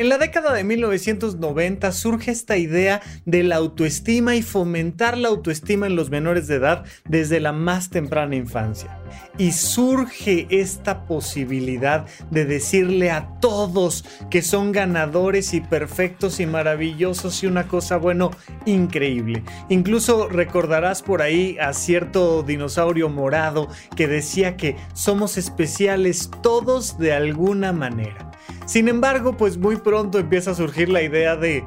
En la década de 1990 surge esta idea de la autoestima y fomentar la autoestima en los menores de edad desde la más temprana infancia. Y surge esta posibilidad de decirle a todos que son ganadores y perfectos y maravillosos y una cosa, bueno, increíble. Incluso recordarás por ahí a cierto dinosaurio morado que decía que somos especiales todos de alguna manera. Sin embargo, pues muy pronto empieza a surgir la idea de,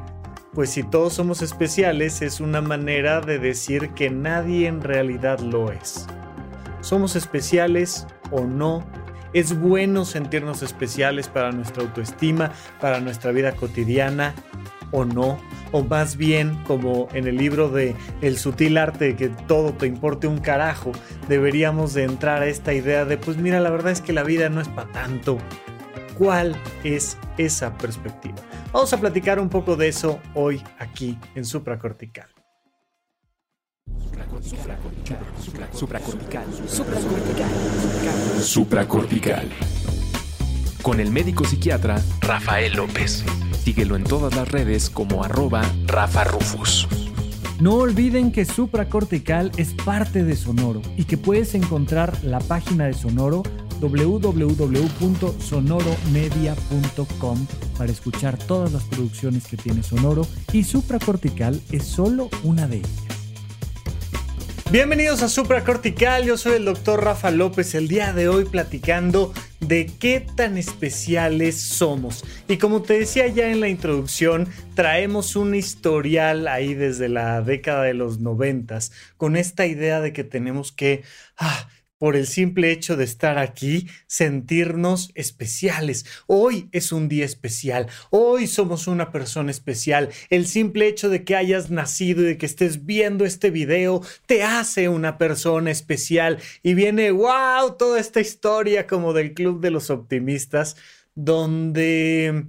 pues si todos somos especiales, es una manera de decir que nadie en realidad lo es. ¿Somos especiales o no? ¿Es bueno sentirnos especiales para nuestra autoestima, para nuestra vida cotidiana o no? O más bien, como en el libro de El sutil arte de que todo te importe un carajo, deberíamos de entrar a esta idea de, pues mira, la verdad es que la vida no es para tanto cuál es esa perspectiva. Vamos a platicar un poco de eso hoy aquí en Supracortical. Supracortical. Supracortical. Supracortical. Con el médico psiquiatra Rafael López. Síguelo en todas las redes como arroba Rafa Rufus. No olviden que Supracortical es parte de Sonoro y que puedes encontrar la página de Sonoro www.sonoromedia.com para escuchar todas las producciones que tiene Sonoro y Supracortical es solo una de ellas. Bienvenidos a Supracortical, yo soy el doctor Rafa López, el día de hoy platicando de qué tan especiales somos. Y como te decía ya en la introducción, traemos un historial ahí desde la década de los noventas con esta idea de que tenemos que... Ah, por el simple hecho de estar aquí, sentirnos especiales. Hoy es un día especial, hoy somos una persona especial. El simple hecho de que hayas nacido y de que estés viendo este video te hace una persona especial. Y viene, wow, toda esta historia como del Club de los Optimistas, donde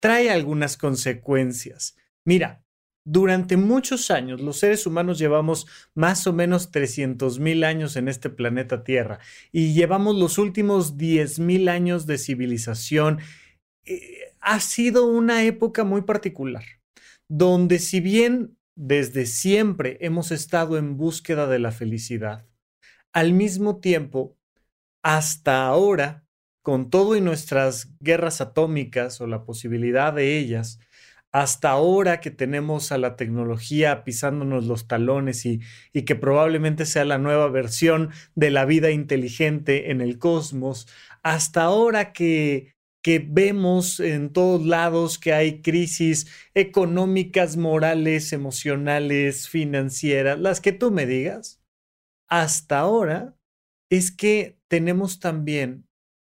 trae algunas consecuencias. Mira, durante muchos años, los seres humanos llevamos más o menos 300 mil años en este planeta Tierra y llevamos los últimos 10 mil años de civilización. Eh, ha sido una época muy particular, donde si bien desde siempre hemos estado en búsqueda de la felicidad, al mismo tiempo, hasta ahora, con todo y nuestras guerras atómicas o la posibilidad de ellas, hasta ahora que tenemos a la tecnología pisándonos los talones y, que probablemente sea la nueva versión de la vida inteligente en el cosmos, hasta ahora que, que vemos en todos lados que hay crisis económicas, morales, emocionales, financieras, las que tú me digas, hasta ahora es que tenemos también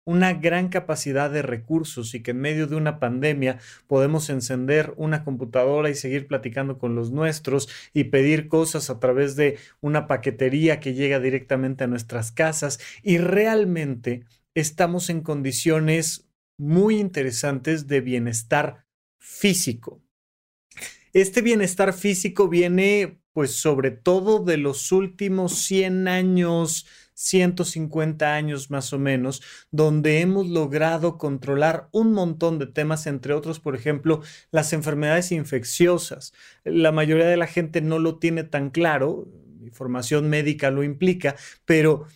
una gran capacidad de recursos y que en medio de una pandemia podemos encender una computadora y seguir platicando con los nuestros y pedir cosas a través de una paquetería que llega directamente a nuestras casas y realmente estamos en condiciones muy interesantes de bienestar físico. Este bienestar físico viene pues sobre todo de los últimos 100 años, 150 años más o menos, donde hemos logrado controlar un montón de temas, entre otros, por ejemplo, las enfermedades infecciosas. La mayoría de la gente no lo tiene tan claro, mi formación médica lo implica, pero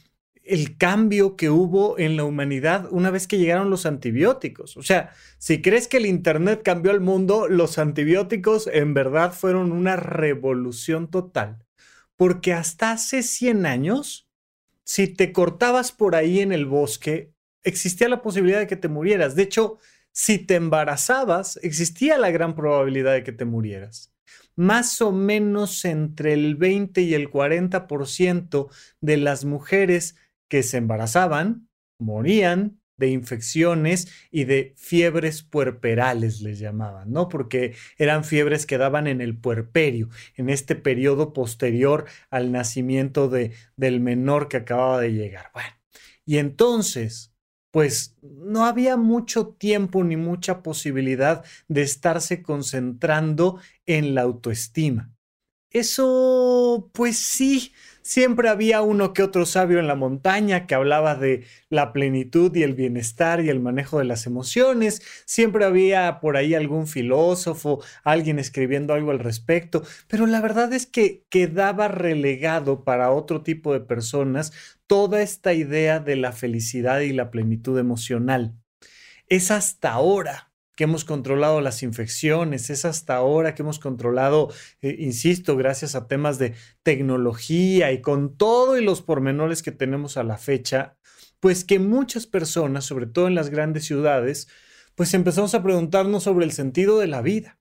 el cambio que hubo en la humanidad una vez que llegaron los antibióticos. O sea, si crees que el Internet cambió el mundo, los antibióticos en verdad fueron una revolución total. Porque hasta hace 100 años, si te cortabas por ahí en el bosque, existía la posibilidad de que te murieras. De hecho, si te embarazabas, existía la gran probabilidad de que te murieras. Más o menos entre el 20 y el 40% de las mujeres que se embarazaban, morían de infecciones y de fiebres puerperales les llamaban, ¿no? Porque eran fiebres que daban en el puerperio, en este periodo posterior al nacimiento de, del menor que acababa de llegar. Bueno, y entonces, pues no había mucho tiempo ni mucha posibilidad de estarse concentrando en la autoestima. Eso, pues sí, Siempre había uno que otro sabio en la montaña que hablaba de la plenitud y el bienestar y el manejo de las emociones. Siempre había por ahí algún filósofo, alguien escribiendo algo al respecto. Pero la verdad es que quedaba relegado para otro tipo de personas toda esta idea de la felicidad y la plenitud emocional. Es hasta ahora que hemos controlado las infecciones, es hasta ahora que hemos controlado, eh, insisto, gracias a temas de tecnología y con todo y los pormenores que tenemos a la fecha, pues que muchas personas, sobre todo en las grandes ciudades, pues empezamos a preguntarnos sobre el sentido de la vida.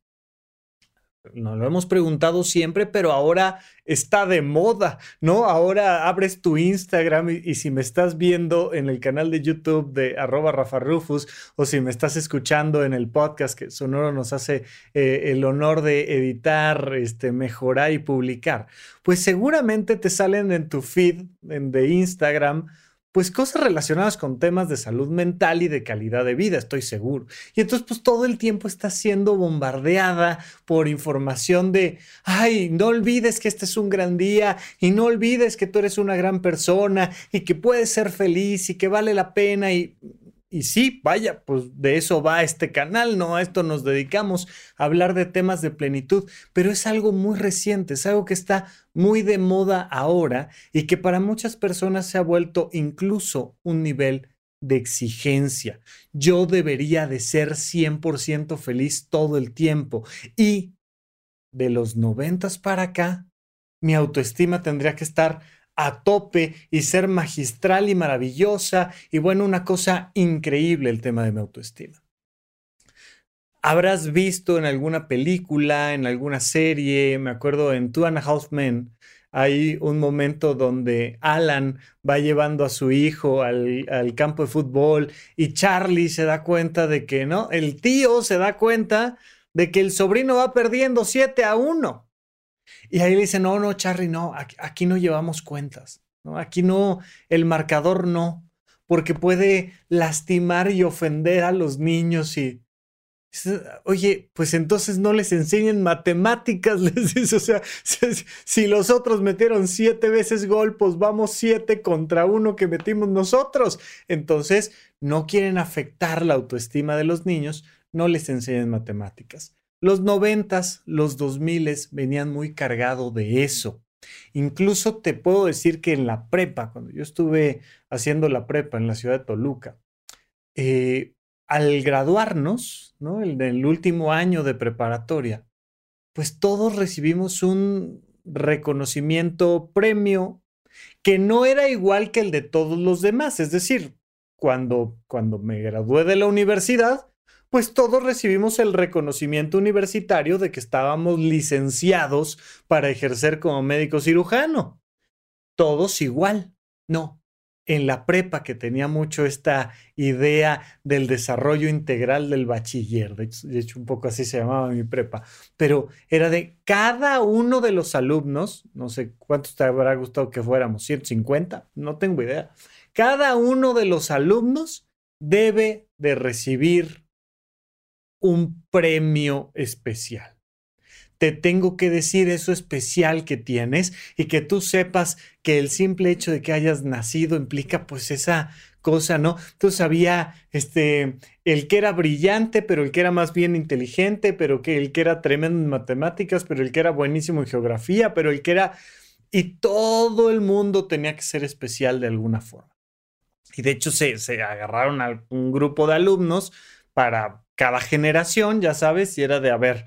Nos lo hemos preguntado siempre, pero ahora está de moda, ¿no? Ahora abres tu Instagram y, si me estás viendo en el canal de YouTube de arroba Rafa Rufus o si me estás escuchando en el podcast que Sonoro nos hace eh, el honor de editar, este, mejorar y publicar, pues seguramente te salen en tu feed de Instagram pues cosas relacionadas con temas de salud mental y de calidad de vida, estoy seguro. Y entonces pues todo el tiempo está siendo bombardeada por información de, ay, no olvides que este es un gran día y no olvides que tú eres una gran persona y que puedes ser feliz y que vale la pena y y sí, vaya, pues de eso va este canal, ¿no? A esto nos dedicamos, a hablar de temas de plenitud, pero es algo muy reciente, es algo que está muy de moda ahora y que para muchas personas se ha vuelto incluso un nivel de exigencia. Yo debería de ser 100% feliz todo el tiempo y de los noventas para acá, mi autoestima tendría que estar a tope y ser magistral y maravillosa y bueno, una cosa increíble el tema de mi autoestima. Habrás visto en alguna película, en alguna serie, me acuerdo en Two and a Half Men, hay un momento donde Alan va llevando a su hijo al, al, campo de fútbol y Charlie se da cuenta de que, ¿no? El tío se da cuenta de que el sobrino va perdiendo 7 a 1. Y ahí le dice, no, no, Charlie, no, aquí, no llevamos cuentas. Aquí no, el marcador no, porque puede lastimar y ofender a los niños y... Oye, pues entonces no les enseñen matemáticas, les dice, o sea, si los otros metieron siete veces gol, pues vamos siete contra uno que metimos nosotros. Entonces, no quieren afectar la autoestima de los niños, no les enseñen matemáticas. Los noventas, los dos miles venían muy cargado de eso. Incluso te puedo decir que en la prepa, cuando yo estuve haciendo la prepa en la ciudad de Toluca, eh, al graduarnos, ¿no? El último año de preparatoria, pues todos recibimos un reconocimiento premio que no era igual que el de todos los demás. Es decir, cuando, cuando me gradué de la universidad, pues todos recibimos el reconocimiento universitario de que estábamos licenciados para ejercer como médico cirujano. Todos igual. No, en la prepa que tenía mucho esta idea del desarrollo integral del bachiller, de hecho, un poco así se llamaba mi prepa, pero era de cada uno de los alumnos, no sé cuántos te habrá gustado que fuéramos, 150, no tengo idea, cada uno de los alumnos debe de recibir un premio especial. Te tengo que decir eso especial que tienes y que tú sepas que el simple hecho de que hayas nacido implica pues esa cosa, ¿no? Tú había este, el que era brillante, pero el que era más bien inteligente, pero que el que era tremendo en matemáticas, pero el que era buenísimo en geografía, pero el que era... Y todo el mundo tenía que ser especial de alguna forma. Y de hecho se, se agarraron a un grupo de alumnos para cada generación, ya sabes, y era de, a ver,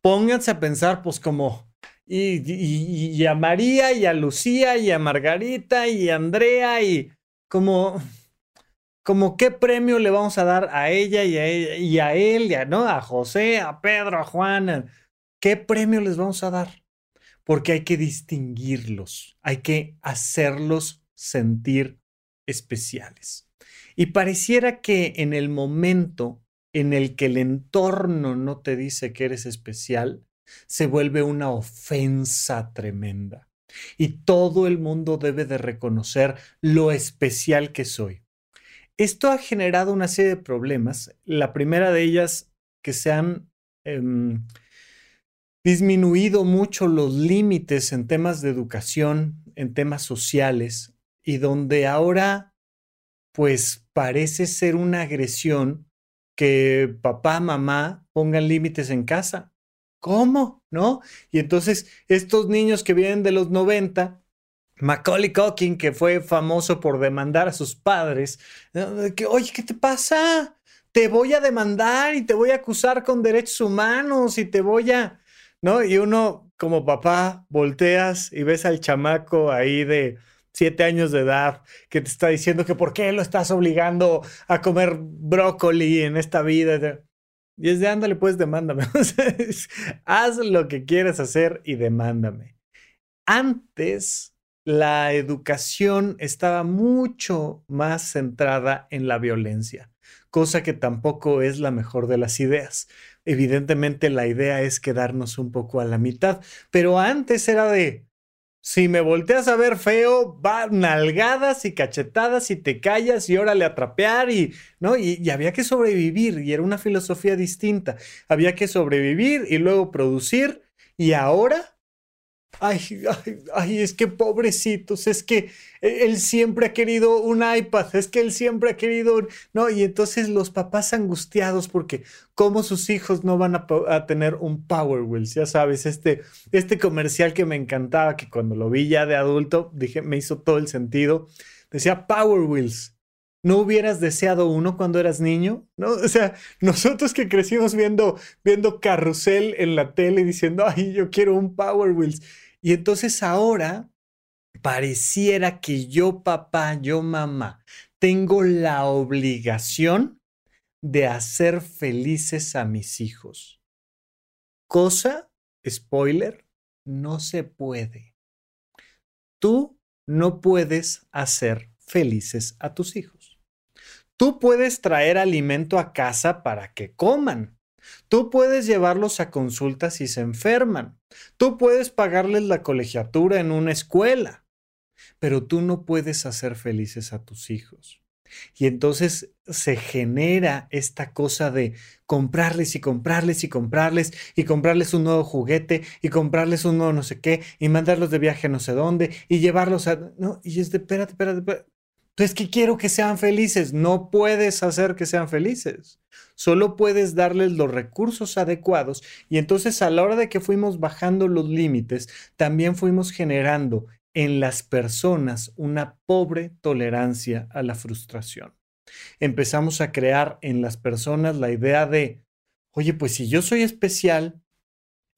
pónganse a pensar, pues como, y, a María, y a Lucía, y a Margarita, y a Andrea, y como, como qué premio le vamos a dar a ella y a, ella, y a él, y a, ¿no? a José, a Pedro, a Juan, ¿qué premio les vamos a dar? Porque hay que distinguirlos, hay que hacerlos sentir especiales. Y pareciera que en el momento en el que el entorno no te dice que eres especial, se vuelve una ofensa tremenda. Y todo el mundo debe de reconocer lo especial que soy. Esto ha generado una serie de problemas. La primera de ellas, que se han em, disminuido mucho los límites en temas de educación, en temas sociales, y donde ahora, pues parece ser una agresión que papá, mamá pongan límites en casa. ¿Cómo? ¿No? Y entonces estos niños que vienen de los 90, Macaulay Culkin, que fue famoso por demandar a sus padres, que, oye, ¿qué te pasa? Te voy a demandar y te voy a acusar con derechos humanos y te voy a, ¿no? Y uno como papá volteas y ves al chamaco ahí de siete años de edad que te está diciendo que por qué lo estás obligando a comer brócoli en esta vida. Y es de ándale, pues demándame. Haz lo que quieras hacer y demándame. Antes, la educación estaba mucho más centrada en la violencia, cosa que tampoco es la mejor de las ideas. Evidentemente la idea es quedarnos un poco a la mitad, pero antes era de, si me volteas a ver feo, va nalgadas y cachetadas y te callas y órale a trapear y, ¿no? Y, había que sobrevivir y era una filosofía distinta. Había que sobrevivir y luego producir y ahora Ay, ay, ay, es que pobrecitos, es que él siempre ha querido un iPad, es que él siempre ha querido, no, y entonces los papás angustiados porque cómo sus hijos no van a, tener un Power Wheels, ya sabes, este, este comercial que me encantaba, que cuando lo vi ya de adulto, dije, me hizo todo el sentido, decía Power Wheels. ¿No hubieras deseado uno cuando eras niño? ¿No? O sea, nosotros que crecimos viendo, viendo carrusel en la tele diciendo, ay, yo quiero un Power Wheels. Y entonces ahora pareciera que yo papá, yo mamá, tengo la obligación de hacer felices a mis hijos. Cosa, spoiler, no se puede. Tú no puedes hacer felices a tus hijos. Tú puedes traer alimento a casa para que coman, Tú puedes llevarlos a consultas si se enferman. Tú puedes pagarles la colegiatura en una escuela. Pero tú no puedes hacer felices a tus hijos. Y entonces se genera esta cosa de comprarles y comprarles y comprarles y comprarles un nuevo juguete y comprarles un nuevo no sé qué y mandarlos de viaje no sé dónde y llevarlos a... No, y es de, espérate, espérate, espérate. Entonces, ¿qué quiero que sean felices? No puedes hacer que sean felices. Solo puedes darles los recursos adecuados y entonces a la hora de que fuimos bajando los límites, también fuimos generando en las personas una pobre tolerancia a la frustración. Empezamos a crear en las personas la idea de, oye, pues si yo soy especial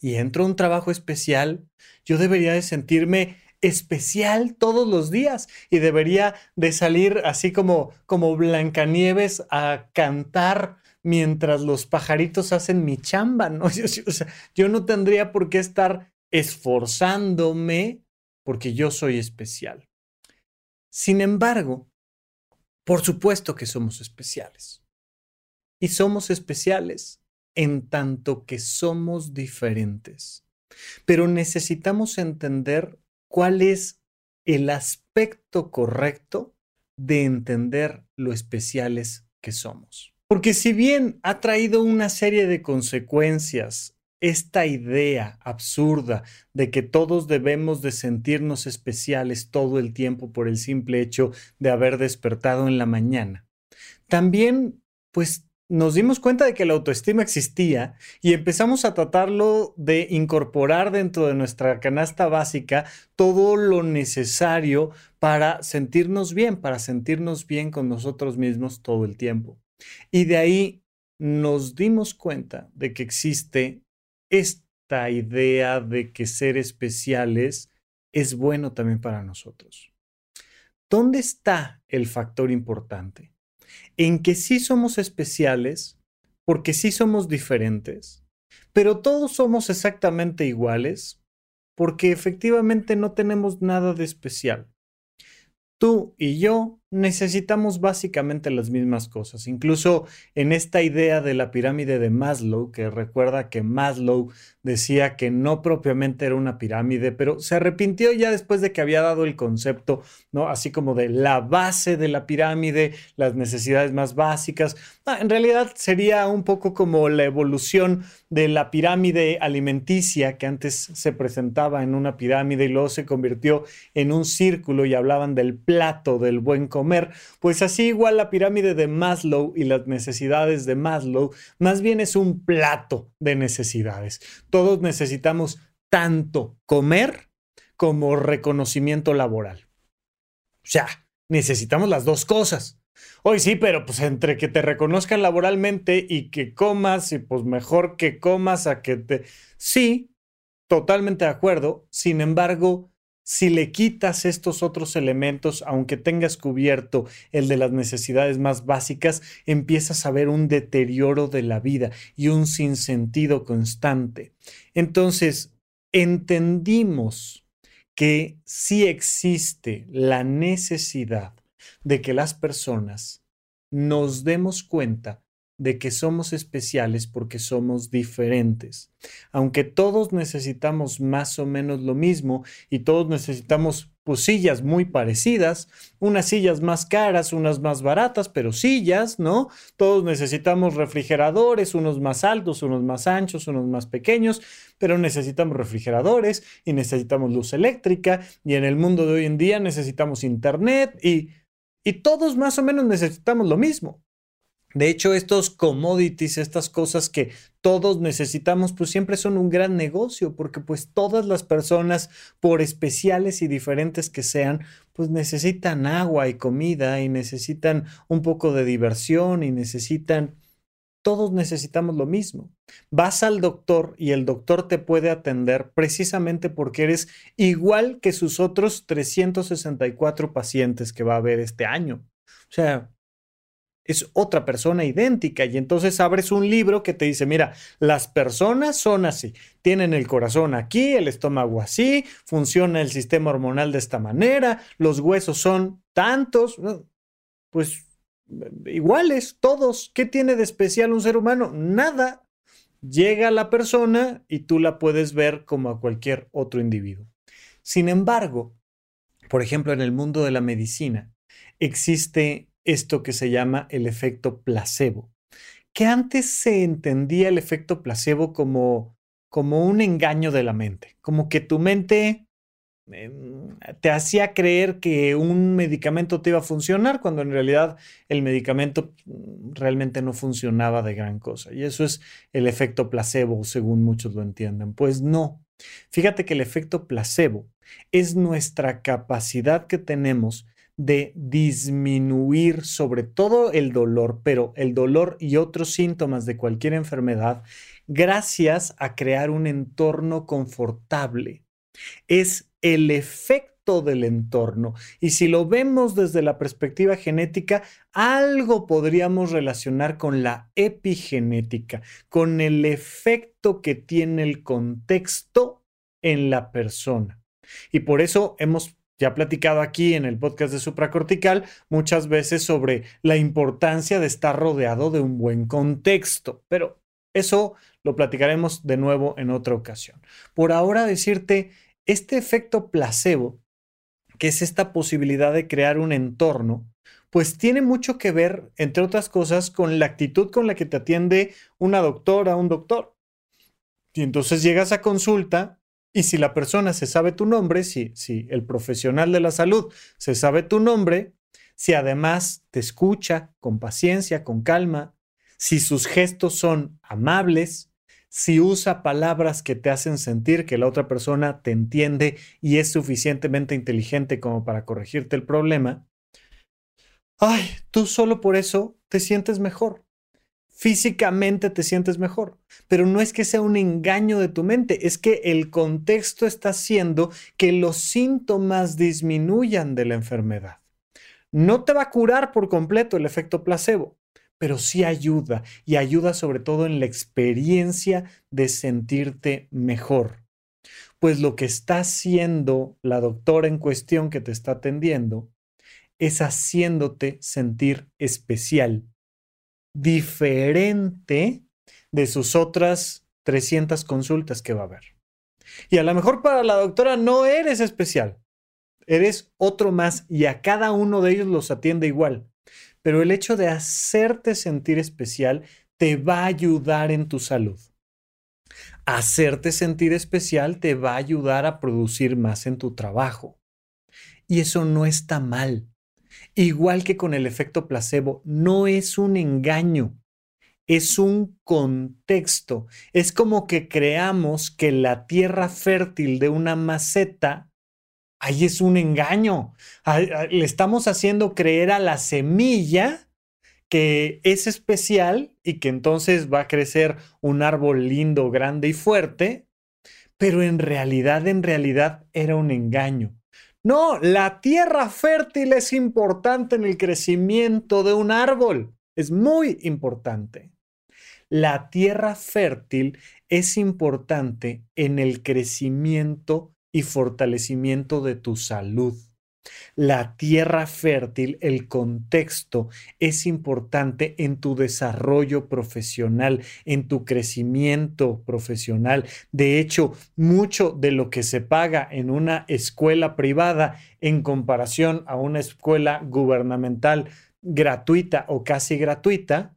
y entro a un trabajo especial, yo debería de sentirme especial todos los días y debería de salir así como, como Blancanieves a cantar mientras los pajaritos hacen mi chamba, ¿no? o sea, yo no tendría por qué estar esforzándome porque yo soy especial. Sin embargo, por supuesto que somos especiales. Y somos especiales en tanto que somos diferentes. Pero necesitamos entender cuál es el aspecto correcto de entender lo especiales que somos. Porque si bien ha traído una serie de consecuencias esta idea absurda de que todos debemos de sentirnos especiales todo el tiempo por el simple hecho de haber despertado en la mañana, también pues nos dimos cuenta de que la autoestima existía y empezamos a tratarlo de incorporar dentro de nuestra canasta básica todo lo necesario para sentirnos bien, para sentirnos bien con nosotros mismos todo el tiempo. Y de ahí nos dimos cuenta de que existe esta idea de que ser especiales es bueno también para nosotros. ¿Dónde está el factor importante? En que sí somos especiales, porque sí somos diferentes, pero todos somos exactamente iguales, porque efectivamente no tenemos nada de especial. Tú y yo necesitamos básicamente las mismas cosas. Incluso en esta idea de la pirámide de Maslow, que recuerda que Maslow decía que no propiamente era una pirámide, pero se arrepintió ya después de que había dado el concepto, ¿no? Así como de la base de la pirámide, las necesidades más básicas. Ah, en realidad sería un poco como la evolución de la pirámide alimenticia que antes se presentaba en una pirámide y luego se convirtió en un círculo y hablaban del plato del buen comer, pues así igual la pirámide de Maslow y las necesidades de Maslow más bien es un plato de necesidades. Todos necesitamos tanto comer como reconocimiento laboral. O sea, necesitamos las dos cosas. Hoy sí, pero pues entre que te reconozcan laboralmente y que comas, y pues mejor que comas a que te... Sí, totalmente de acuerdo. Sin embargo, si le quitas estos otros elementos, aunque tengas cubierto el de las necesidades más básicas, empiezas a ver un deterioro de la vida y un sinsentido constante. Entonces, entendimos que sí existe la necesidad de que las personas nos demos cuenta de que somos especiales porque somos diferentes. Aunque todos necesitamos más o menos lo mismo y todos necesitamos pues, sillas muy parecidas, unas sillas más caras, unas más baratas, pero sillas, ¿no? Todos necesitamos refrigeradores, unos más altos, unos más anchos, unos más pequeños, pero necesitamos refrigeradores y necesitamos luz eléctrica y en el mundo de hoy en día necesitamos internet y, y todos más o menos necesitamos lo mismo. De hecho, estos commodities, estas cosas que todos necesitamos, pues siempre son un gran negocio, porque pues todas las personas, por especiales y diferentes que sean, pues necesitan agua y comida y necesitan un poco de diversión y necesitan... Todos necesitamos lo mismo. Vas al doctor y el doctor te puede atender precisamente porque eres igual que sus otros 364 pacientes que va a haber este año. O sea, es otra persona idéntica y entonces abres un libro que te dice, mira, las personas son así, tienen el corazón aquí, el estómago así, funciona el sistema hormonal de esta manera, los huesos son tantos, pues iguales, todos. ¿Qué tiene de especial un ser humano? Nada. Llega la persona y tú la puedes ver como a cualquier otro individuo. Sin embargo, por ejemplo, en el mundo de la medicina, existe esto que se llama el efecto placebo, que antes se entendía el efecto placebo como, como un engaño de la mente, como que tu mente em, te hacía creer que un medicamento te iba a funcionar cuando en realidad el medicamento mm, realmente no funcionaba de gran cosa. Y eso es el efecto placebo, según muchos lo entienden. Pues no. Fíjate que el efecto placebo es nuestra capacidad que tenemos de disminuir sobre todo el dolor, pero el dolor y otros síntomas de cualquier enfermedad gracias a crear un entorno confortable. Es el efecto del entorno. Y si lo vemos desde la perspectiva genética, algo podríamos relacionar con la epigenética, con el efecto que tiene el contexto en la persona. Y por eso hemos ya platicado aquí en el podcast de supracortical muchas veces sobre la importancia de estar rodeado de un buen contexto, pero eso lo platicaremos de nuevo en otra ocasión. Por ahora decirte, este efecto placebo, que es esta posibilidad de crear un entorno, pues tiene mucho que ver, entre otras cosas, con la actitud con la que te atiende una doctora, un doctor. Y entonces llegas a consulta y si la persona se sabe tu nombre, si, si el profesional de la salud se sabe tu nombre, si además te escucha con paciencia, con calma, si sus gestos son amables, si usa palabras que te hacen sentir que la otra persona te entiende y es suficientemente inteligente como para corregirte el problema, ay, tú solo por eso te sientes mejor físicamente te sientes mejor. Pero no es que sea un engaño de tu mente, es que el contexto está haciendo que los síntomas disminuyan de la enfermedad. No te va a curar por completo el efecto placebo, pero sí ayuda y ayuda sobre todo en la experiencia de sentirte mejor. Pues lo que está haciendo la doctora en cuestión que te está atendiendo es haciéndote sentir especial, diferente de sus otras 300 consultas que va a haber. Y a lo mejor para la doctora no eres especial, eres otro más y a cada uno de ellos los atiende igual. Pero el hecho de hacerte sentir especial te va a ayudar en tu salud. Hacerte sentir especial te va a ayudar a producir más en tu trabajo. Y eso no está mal. Igual que con el efecto placebo, no es un engaño, es un contexto. Es como que creamos que la tierra fértil de una maceta, ahí es un engaño. Le estamos haciendo creer a la semilla que es especial y que entonces va a crecer un árbol lindo, grande y fuerte, pero en realidad, en realidad era un engaño. No, la tierra fértil es importante en el crecimiento de un árbol, es muy importante. La tierra fértil es importante en el crecimiento y fortalecimiento de tu salud. La tierra fértil, el contexto, es importante en tu desarrollo profesional, en tu crecimiento profesional. De hecho, mucho de lo que se paga en una escuela privada en comparación a una escuela gubernamental gratuita o casi gratuita,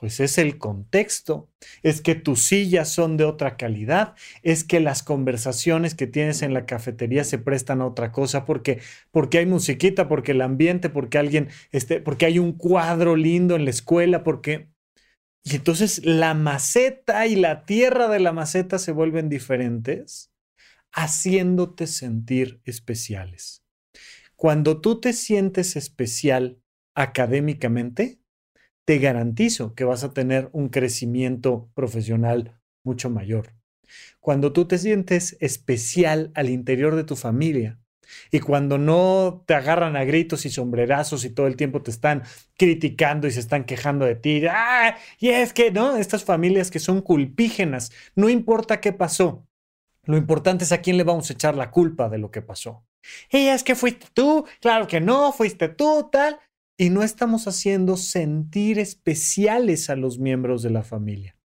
pues es el contexto, es que tus sillas son de otra calidad, es que las conversaciones que tienes en la cafetería se prestan a otra cosa porque porque hay musiquita, porque el ambiente, porque alguien este, porque hay un cuadro lindo en la escuela, porque y entonces la maceta y la tierra de la maceta se vuelven diferentes, haciéndote sentir especiales. Cuando tú te sientes especial académicamente, te garantizo que vas a tener un crecimiento profesional mucho mayor. Cuando tú te sientes especial al interior de tu familia y cuando no te agarran a gritos y sombrerazos y todo el tiempo te están criticando y se están quejando de ti, ¡ah! Y es que, ¿no? Estas familias que son culpígenas, no importa qué pasó, lo importante es a quién le vamos a echar la culpa de lo que pasó. Y es que fuiste tú, claro que no, fuiste tú, tal y no estamos haciendo sentir especiales a los miembros de la familia.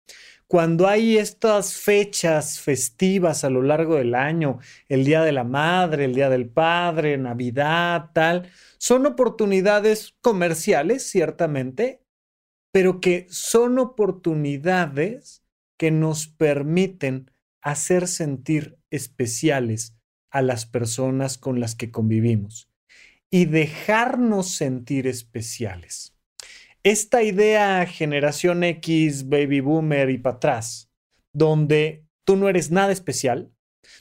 Cuando hay estas fechas festivas a lo largo del año, el Día de la Madre, el Día del Padre, Navidad, tal, son oportunidades comerciales, ciertamente, pero que son oportunidades que nos permiten hacer sentir especiales a las personas con las que convivimos y dejarnos sentir especiales. Esta idea generación X, baby boomer y para atrás, donde tú no eres nada especial,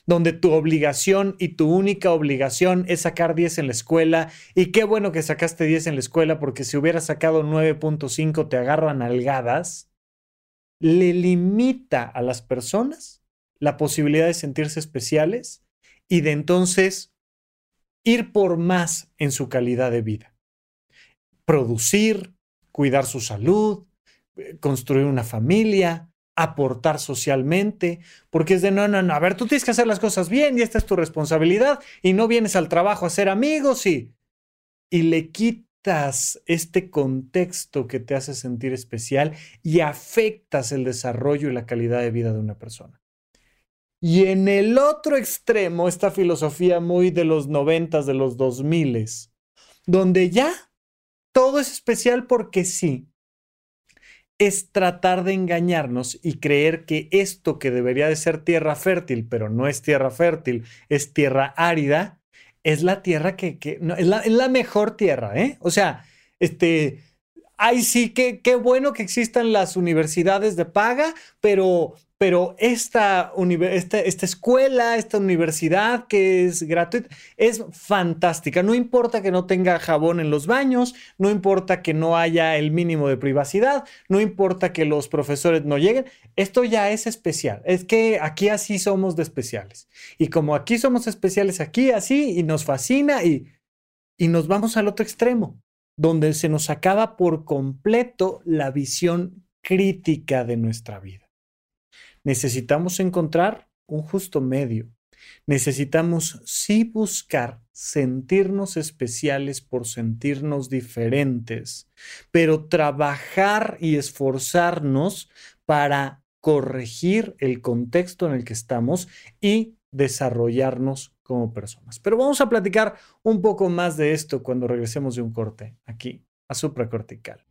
donde tu obligación y tu única obligación es sacar 10 en la escuela, y qué bueno que sacaste 10 en la escuela porque si hubieras sacado 9.5 te agarran algadas, le limita a las personas la posibilidad de sentirse especiales y de entonces ir por más en su calidad de vida. Producir, cuidar su salud, eh, construir una familia, aportar socialmente, porque es de no, no, no, a ver, tú tienes que hacer las cosas bien y esta es tu responsabilidad y no vienes al trabajo a ser amigos y, y le quitas este contexto que te hace sentir especial y afectas el desarrollo y la calidad de vida de una persona. Y en el otro extremo, esta filosofía muy de los noventas, de los dos miles, donde ya todo es especial porque sí, es tratar de engañarnos y creer que esto que debería de ser tierra fértil, pero no es tierra fértil, es tierra árida, es la tierra que, es, la, es, la, mejor tierra, ¿eh? O sea, este, ay sí, qué, qué bueno que existan las universidades de paga, pero, pero esta, escuela, esta universidad que es gratuita, es fantástica. No importa que no tenga jabón en los baños, no importa que no haya el mínimo de privacidad, no importa que los profesores no lleguen, esto ya es especial. Es que aquí así somos de especiales. Y como aquí somos especiales, aquí así, y nos fascina y, y nos vamos al otro extremo donde se nos acaba por completo la visión crítica de nuestra vida. Necesitamos encontrar un justo medio. Necesitamos sí buscar sentirnos especiales por sentirnos diferentes, pero trabajar y esforzarnos para corregir el contexto en el que estamos y desarrollarnos como personas. Pero vamos a platicar un poco más de esto cuando regresemos de un corte aquí a supracortical.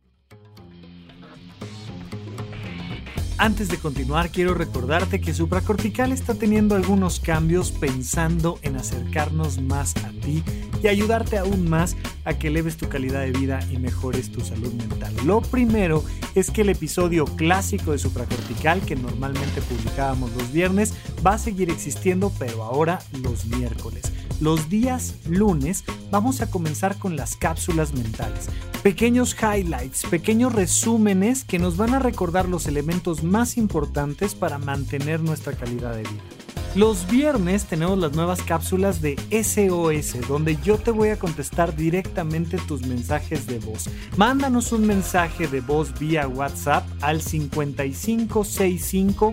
Antes de continuar, quiero recordarte que Supracortical está teniendo algunos cambios pensando en acercarnos más a ti y ayudarte aún más a que eleves tu calidad de vida y mejores tu salud mental. Lo primero es que el episodio clásico de Supracortical, que normalmente publicábamos los viernes, va a seguir existiendo, pero ahora los miércoles. Los días lunes vamos a comenzar con las cápsulas mentales. Pequeños highlights, pequeños resúmenes que nos van a recordar los elementos más importantes para mantener nuestra calidad de vida. Los viernes tenemos las nuevas cápsulas de SOS, donde yo te voy a contestar directamente tus mensajes de voz. Mándanos un mensaje de voz vía WhatsApp al 5565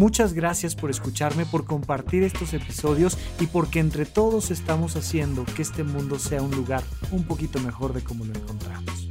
Muchas gracias por escucharme, por compartir estos episodios y porque entre todos estamos haciendo que este mundo sea un lugar un poquito mejor de como lo encontramos.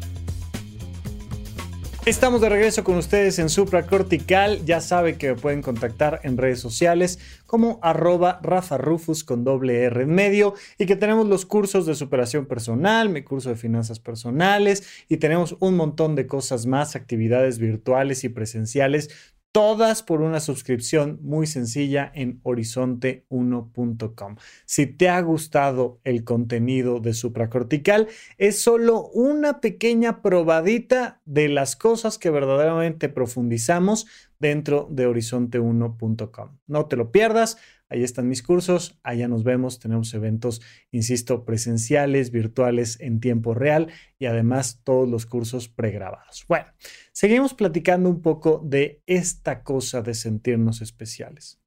Estamos de regreso con ustedes en Supra Cortical. Ya sabe que me pueden contactar en redes sociales como arroba Rafa Rufus con doble R en medio y que tenemos los cursos de superación personal, mi curso de finanzas personales y tenemos un montón de cosas más, actividades virtuales y presenciales todas por una suscripción muy sencilla en horizonte1.com. Si te ha gustado el contenido de supracortical, es solo una pequeña probadita de las cosas que verdaderamente profundizamos dentro de horizonte1.com. No te lo pierdas. Ahí están mis cursos, allá nos vemos, tenemos eventos, insisto, presenciales, virtuales en tiempo real y además todos los cursos pregrabados. Bueno, seguimos platicando un poco de esta cosa de sentirnos especiales.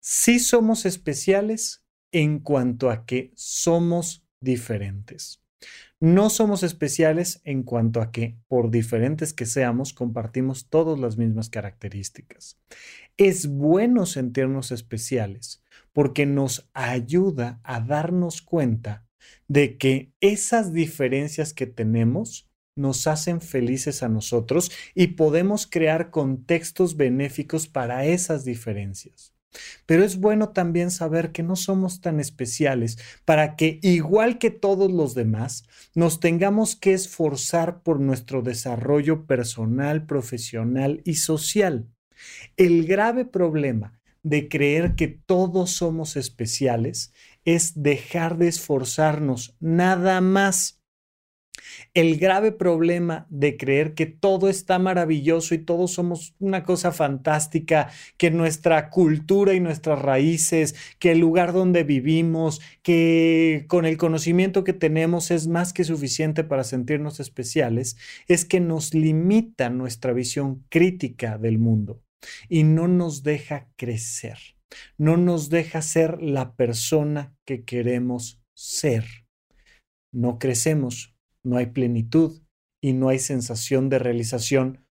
Sí somos especiales en cuanto a que somos diferentes. No somos especiales en cuanto a que, por diferentes que seamos, compartimos todas las mismas características. Es bueno sentirnos especiales porque nos ayuda a darnos cuenta de que esas diferencias que tenemos nos hacen felices a nosotros y podemos crear contextos benéficos para esas diferencias. Pero es bueno también saber que no somos tan especiales para que, igual que todos los demás, nos tengamos que esforzar por nuestro desarrollo personal, profesional y social. El grave problema de creer que todos somos especiales es dejar de esforzarnos nada más. El grave problema de creer que todo está maravilloso y todos somos una cosa fantástica, que nuestra cultura y nuestras raíces, que el lugar donde vivimos, que con el conocimiento que tenemos es más que suficiente para sentirnos especiales, es que nos limita nuestra visión crítica del mundo y no nos deja crecer, no nos deja ser la persona que queremos ser. No crecemos no hay plenitud y no hay sensación de realización,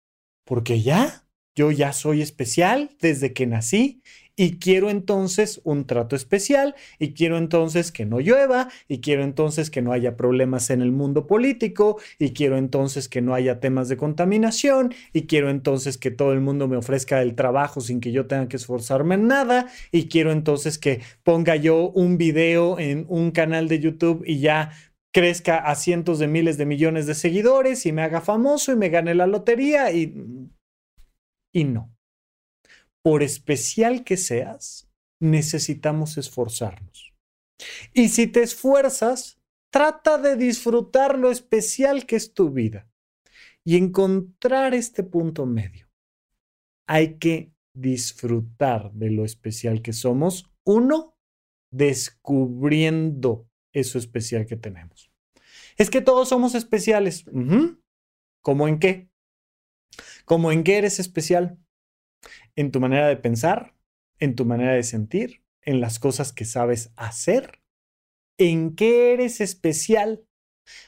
porque ya, yo ya soy especial desde que nací y quiero entonces un trato especial y quiero entonces que no llueva y quiero entonces que no haya problemas en el mundo político y quiero entonces que no haya temas de contaminación y quiero entonces que todo el mundo me ofrezca el trabajo sin que yo tenga que esforzarme en nada y quiero entonces que ponga yo un video en un canal de YouTube y ya crezca a cientos de miles de millones de seguidores y me haga famoso y me gane la lotería y, y no. Por especial que seas, necesitamos esforzarnos. Y si te esfuerzas, trata de disfrutar lo especial que es tu vida y encontrar este punto medio. Hay que disfrutar de lo especial que somos, uno, descubriendo eso especial que tenemos. Es que todos somos especiales. ¿Cómo en qué? ¿Cómo en qué eres especial? En tu manera de pensar, en tu manera de sentir, en las cosas que sabes hacer. ¿En qué eres especial?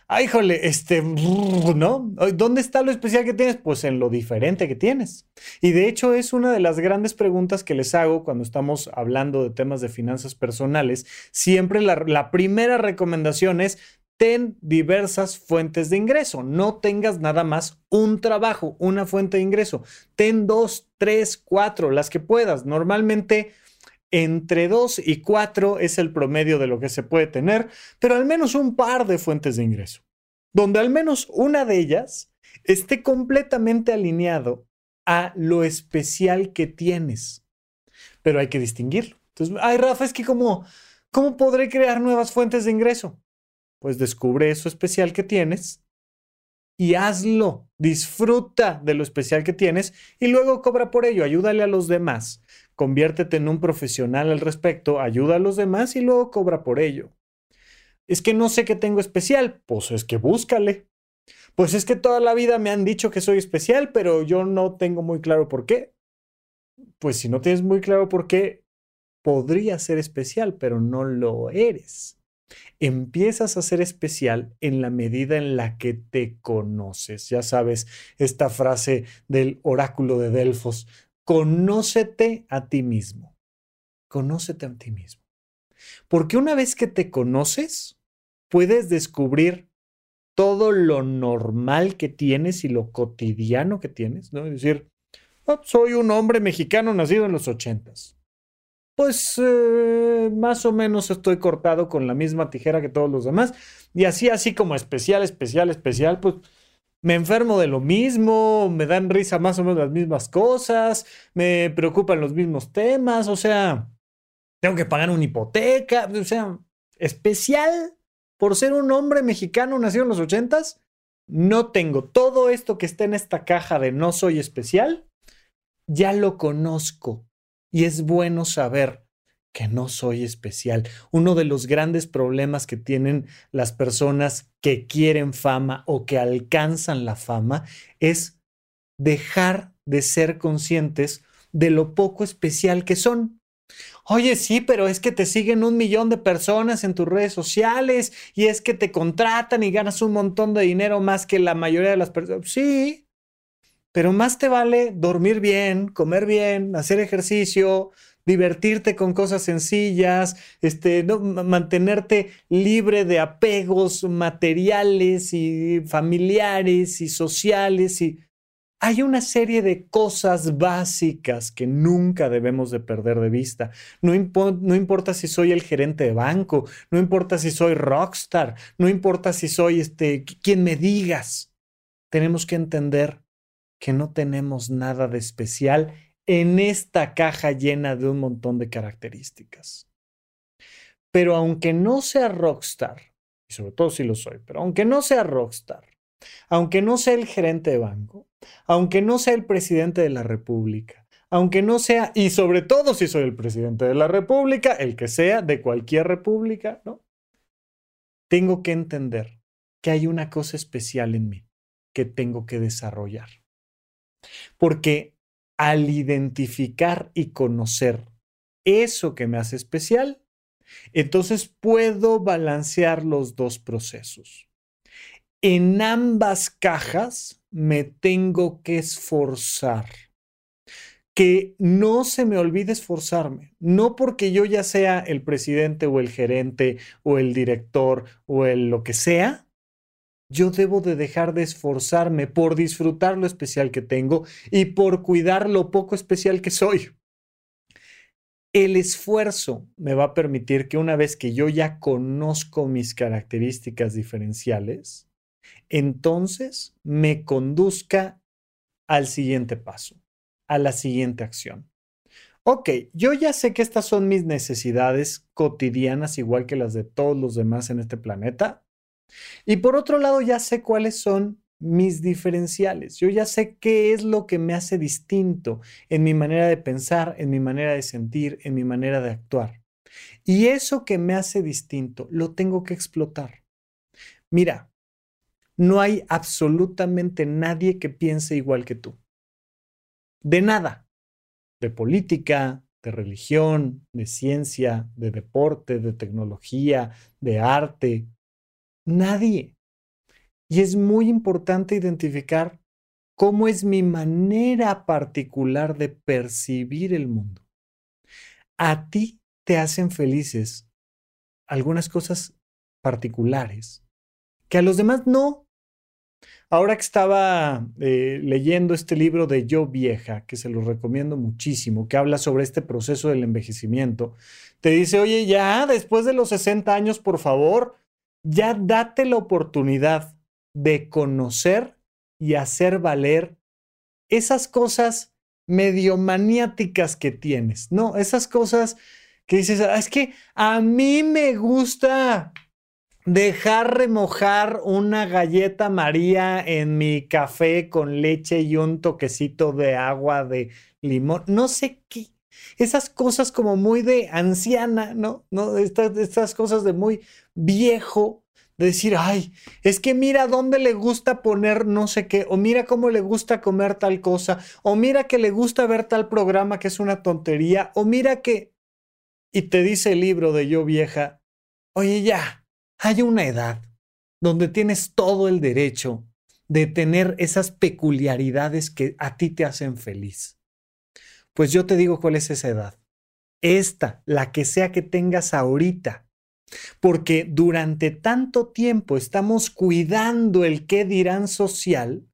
Ay, híjole, este, ¿no? ¿Dónde está lo especial que tienes? Pues en lo diferente que tienes. Y de hecho es una de las grandes preguntas que les hago cuando estamos hablando de temas de finanzas personales. Siempre la primera recomendación es, ten diversas fuentes de ingreso. No tengas nada más un trabajo, una fuente de ingreso. Ten dos, tres, cuatro, las que puedas. Normalmente entre 2 y 4 es el promedio de lo que se puede tener, pero al menos un par de fuentes de ingreso, donde al menos una de ellas esté completamente alineado a lo especial que tienes. Pero hay que distinguirlo. Entonces, ay, Rafa, es que ¿cómo, cómo podré crear nuevas fuentes de ingreso? Pues descubre eso especial que tienes y hazlo. Disfruta de lo especial que tienes y luego cobra por ello. Ayúdale a los demás conviértete en un profesional al respecto, ayuda a los demás y luego cobra por ello. Es que no sé qué tengo especial, pues es que búscale. Pues es que toda la vida me han dicho que soy especial, pero yo no tengo muy claro por qué. Pues si no tienes muy claro por qué, podría ser especial, pero no lo eres. Empiezas a ser especial en la medida en la que te conoces. Ya sabes, esta frase del oráculo de Delfos, conócete a ti mismo. Conócete a ti mismo. Porque una vez que te conoces, puedes descubrir todo lo normal que tienes y lo cotidiano que tienes, ¿no? Es decir, oh, soy un hombre mexicano nacido en los ochentas. Pues eh, más o menos estoy cortado con la misma tijera que todos los demás. Y así, así como especial, especial, especial, pues me enfermo de lo mismo, me dan risa más o menos las mismas cosas, me preocupan los mismos temas, o sea, tengo que pagar una hipoteca, o sea, especial por ser un hombre mexicano nacido en los ochentas, no tengo todo esto que está en esta caja de no soy especial, ya lo conozco y es bueno saber que no soy especial. Uno de los grandes problemas que tienen las personas que quieren fama o que alcanzan la fama es dejar de ser conscientes de lo poco especial que son. Oye, sí, pero es que te siguen un millón de personas en tus redes sociales y es que te contratan y ganas un montón de dinero más que la mayoría de las personas. Sí, pero más te vale dormir bien, comer bien, hacer ejercicio, divertirte con cosas sencillas, este, mantenerte libre de apegos materiales y familiares y sociales y hay una serie de cosas básicas que nunca debemos de perder de vista. No, no, importa si soy el gerente de banco, no importa si soy rockstar, no importa si soy este, quien me digas. Tenemos que entender que no tenemos nada de especial en esta caja llena de un montón de características. Pero aunque no sea rockstar, y sobre todo si lo soy, pero aunque no sea rockstar, aunque no sea el gerente de banco, aunque no sea el presidente de la República, aunque no sea, y sobre todo si soy el presidente de la República, el que sea de cualquier república, ¿no? Tengo que entender que hay una cosa especial en mí que tengo que desarrollar. Porque al identificar y conocer eso que me hace especial, entonces puedo balancear los dos procesos. En ambas cajas me tengo que esforzar. Que no se me olvide esforzarme, no porque yo ya sea el presidente o el gerente o el director o el lo que sea, yo debo de dejar de esforzarme por disfrutar lo especial que tengo y por cuidar lo poco especial que soy. El esfuerzo me va a permitir que una vez que yo ya conozco mis características diferenciales, entonces me conduzca al siguiente paso, a la siguiente acción. Ok, yo ya sé que estas son mis necesidades cotidianas, igual que las de todos los demás en este planeta. Y por otro lado, ya sé cuáles son mis diferenciales. Yo ya sé qué es lo que me hace distinto en mi manera de pensar, en mi manera de sentir, en mi manera de actuar. Y eso que me hace distinto lo tengo que explotar. Mira, no hay absolutamente nadie que piense igual que tú. De nada. De política, de religión, de ciencia, de deporte, de tecnología, de arte. Nadie. Y es muy importante identificar cómo es mi manera particular de percibir el mundo. A ti te hacen felices algunas cosas particulares que a los demás no. Ahora que estaba eh, leyendo este libro de Yo Vieja, que se lo recomiendo muchísimo, que habla sobre este proceso del envejecimiento, te dice, oye, ya después de los 60 años, por favor, ya date la oportunidad de conocer y hacer valer esas cosas medio maniáticas que tienes, ¿no? Esas cosas que dices, ah, es que a mí me gusta dejar remojar una galleta María en mi café con leche y un toquecito de agua de limón, no sé qué. Esas cosas como muy de anciana, ¿no? ¿No? Estas, estas cosas de muy viejo, de decir, ay, es que mira dónde le gusta poner no sé qué, o mira cómo le gusta comer tal cosa, o mira que le gusta ver tal programa que es una tontería, o mira que... Y te dice el libro de yo vieja, oye ya, hay una edad donde tienes todo el derecho de tener esas peculiaridades que a ti te hacen feliz. Pues yo te digo cuál es esa edad. Esta, la que sea que tengas ahorita, porque durante tanto tiempo estamos cuidando el qué dirán social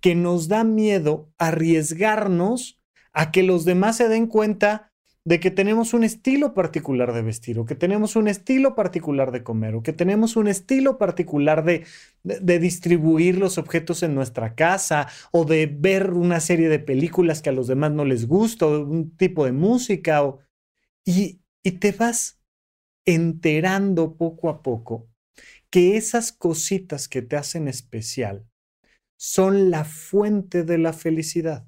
que nos da miedo arriesgarnos a que los demás se den cuenta de que tenemos un estilo particular de vestir o que tenemos un estilo particular de comer o que tenemos un estilo particular de, de, distribuir los objetos en nuestra casa o de ver una serie de películas que a los demás no les gusta o un tipo de música o, y, y te vas enterando poco a poco que esas cositas que te hacen especial son la fuente de la felicidad,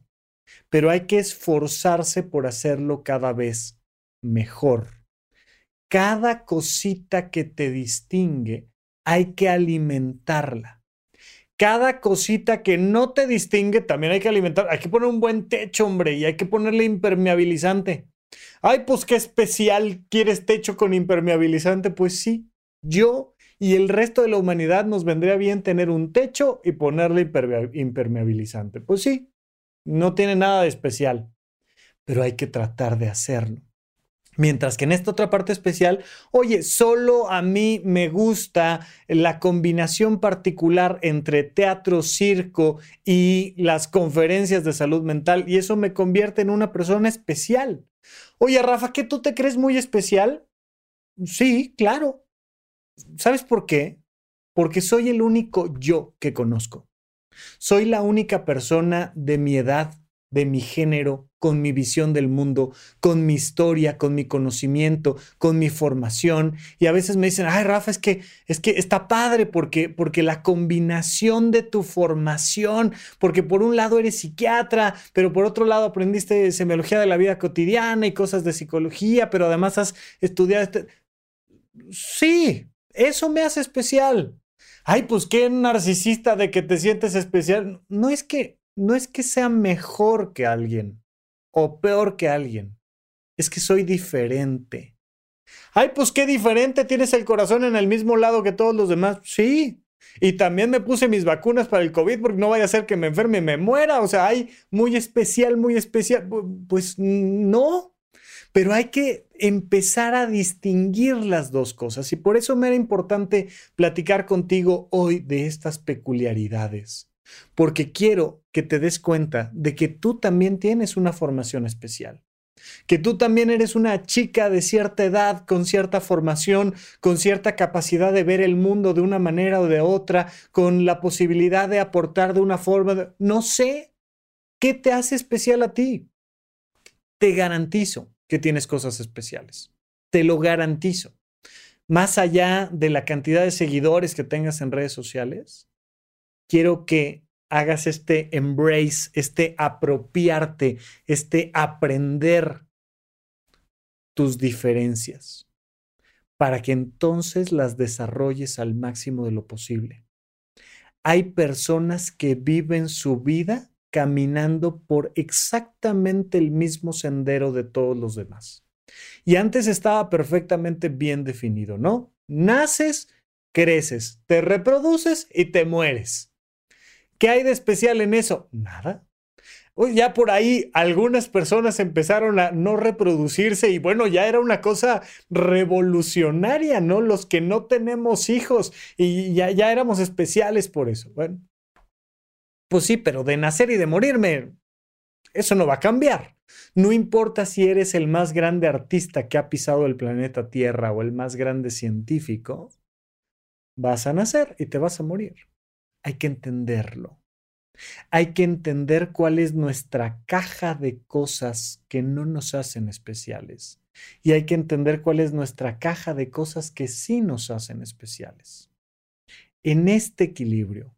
pero hay que esforzarse por hacerlo cada vez mejor. Cada cosita que te distingue hay que alimentarla. Cada cosita que no te distingue también hay que alimentar. Hay que poner un buen techo, hombre, y hay que ponerle impermeabilizante. Ay, pues qué especial, ¿quieres techo con impermeabilizante? Pues sí, yo y el resto de la humanidad nos vendría bien tener un techo y ponerle impermeabilizante. Pues sí, no tiene nada de especial, pero hay que tratar de hacerlo. Mientras que en esta otra parte especial, oye, solo a mí me gusta la combinación particular entre teatro, circo y las conferencias de salud mental y eso me convierte en una persona especial. Oye, Rafa, ¿qué tú te crees muy especial? Sí, claro. ¿Sabes por qué? Porque soy el único yo que conozco. Soy la única persona de mi edad de mi género, con mi visión del mundo, con mi historia, con mi conocimiento, con mi formación. Y a veces me dicen, ay, Rafa, es que, es que está padre porque, porque la combinación de tu formación, porque por un lado eres psiquiatra, pero por otro lado aprendiste semiología de la vida cotidiana y cosas de psicología, pero además has estudiado... Este... Sí, eso me hace especial. Ay, pues qué narcisista de que te sientes especial. No es que no es que sea mejor que alguien o peor que alguien, es que soy diferente. Ay, pues qué diferente, tienes el corazón en el mismo lado que todos los demás. Sí. Y también me puse mis vacunas para el COVID porque no vaya a ser que me enferme y me muera. O sea, hay muy especial, muy especial. Pues no. Pero hay que empezar a distinguir las dos cosas. Y por eso me era importante platicar contigo hoy de estas peculiaridades porque quiero que te des cuenta de que tú también tienes una formación especial, que tú también eres una chica de cierta edad, con cierta formación, con cierta capacidad de ver el mundo de una manera o de otra, con la posibilidad de aportar de una forma, no sé, ¿qué te hace especial a ti? Te garantizo que tienes cosas especiales, te lo garantizo. Más allá de la cantidad de seguidores que tengas en redes sociales, quiero que hagas este embrace, este apropiarte, este aprender tus diferencias, para que entonces las desarrolles al máximo de lo posible. hay personas que viven su vida caminando por exactamente el mismo sendero de todos los demás. Y antes estaba perfectamente bien definido, ¿no? Naces, creces, te reproduces y te mueres. ¿Qué hay de especial en eso? Nada. Ya por ahí algunas personas empezaron a no reproducirse y bueno, ya era una cosa revolucionaria, ¿no? Los que no tenemos hijos y ya, ya éramos especiales por eso. Bueno, pues sí, pero de nacer y de morirme, eso no va a cambiar. No importa si eres el más grande artista que ha pisado el planeta Tierra o el más grande científico, vas a nacer y te vas a morir. Hay que entenderlo. Hay que entender cuál es nuestra caja de cosas que no nos hacen especiales. Y hay que entender cuál es nuestra caja de cosas que sí nos hacen especiales. En este equilibrio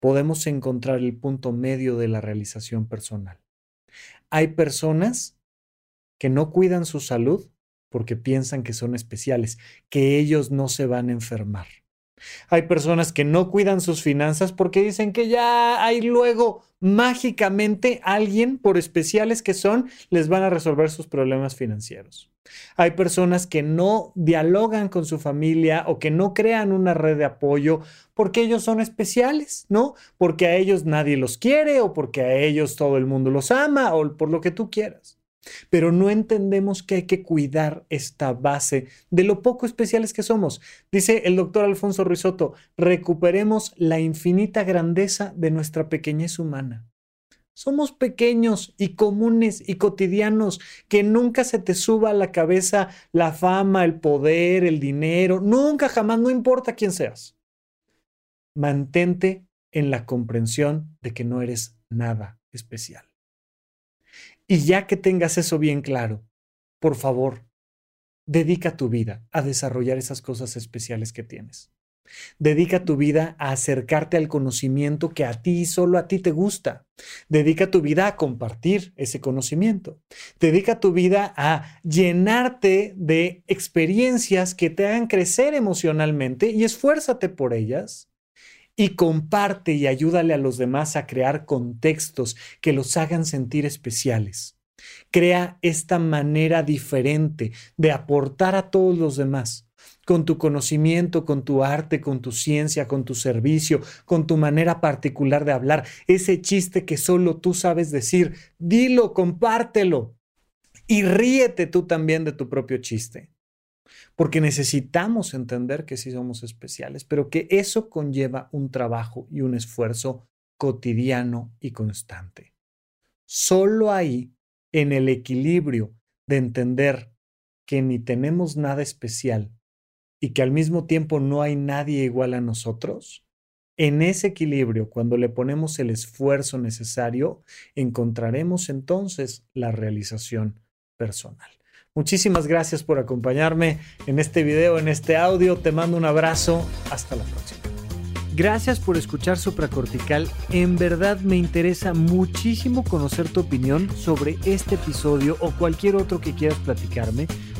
podemos encontrar el punto medio de la realización personal. Hay personas que no cuidan su salud porque piensan que son especiales, que ellos no se van a enfermar. Hay personas que no cuidan sus finanzas porque dicen que ya hay luego mágicamente alguien, por especiales que son, les van a resolver sus problemas financieros. Hay personas que no dialogan con su familia o que no crean una red de apoyo porque ellos son especiales, ¿no? Porque a ellos nadie los quiere o porque a ellos todo el mundo los ama o por lo que tú quieras. Pero no entendemos que hay que cuidar esta base de lo poco especiales que somos. Dice el doctor Alfonso Ruizotto, recuperemos la infinita grandeza de nuestra pequeñez humana. Somos pequeños y comunes y cotidianos, que nunca se te suba a la cabeza la fama, el poder, el dinero, nunca, jamás, no importa quién seas. Mantente en la comprensión de que no eres nada especial. Y ya que tengas eso bien claro, por favor, dedica tu vida a desarrollar esas cosas especiales que tienes. Dedica tu vida a acercarte al conocimiento que a ti y solo a ti te gusta. Dedica tu vida a compartir ese conocimiento. Dedica tu vida a llenarte de experiencias que te hagan crecer emocionalmente y esfuérzate por ellas y comparte y ayúdale a los demás a crear contextos que los hagan sentir especiales. Crea esta manera diferente de aportar a todos los demás, con tu conocimiento, con tu arte, con tu ciencia, con tu servicio, con tu manera particular de hablar, ese chiste que solo tú sabes decir, dilo, compártelo y ríete tú también de tu propio chiste porque necesitamos entender que sí somos especiales, pero que eso conlleva un trabajo y un esfuerzo cotidiano y constante. Solo ahí, en el equilibrio de entender que ni tenemos nada especial y que al mismo tiempo no hay nadie igual a nosotros, en ese equilibrio, cuando le ponemos el esfuerzo necesario, encontraremos entonces la realización personal. Muchísimas gracias por acompañarme en este video, en este audio. Te mando un abrazo. Hasta la próxima. Gracias por escuchar Supracortical. En verdad me interesa muchísimo conocer tu opinión sobre este episodio o cualquier otro que quieras platicarme.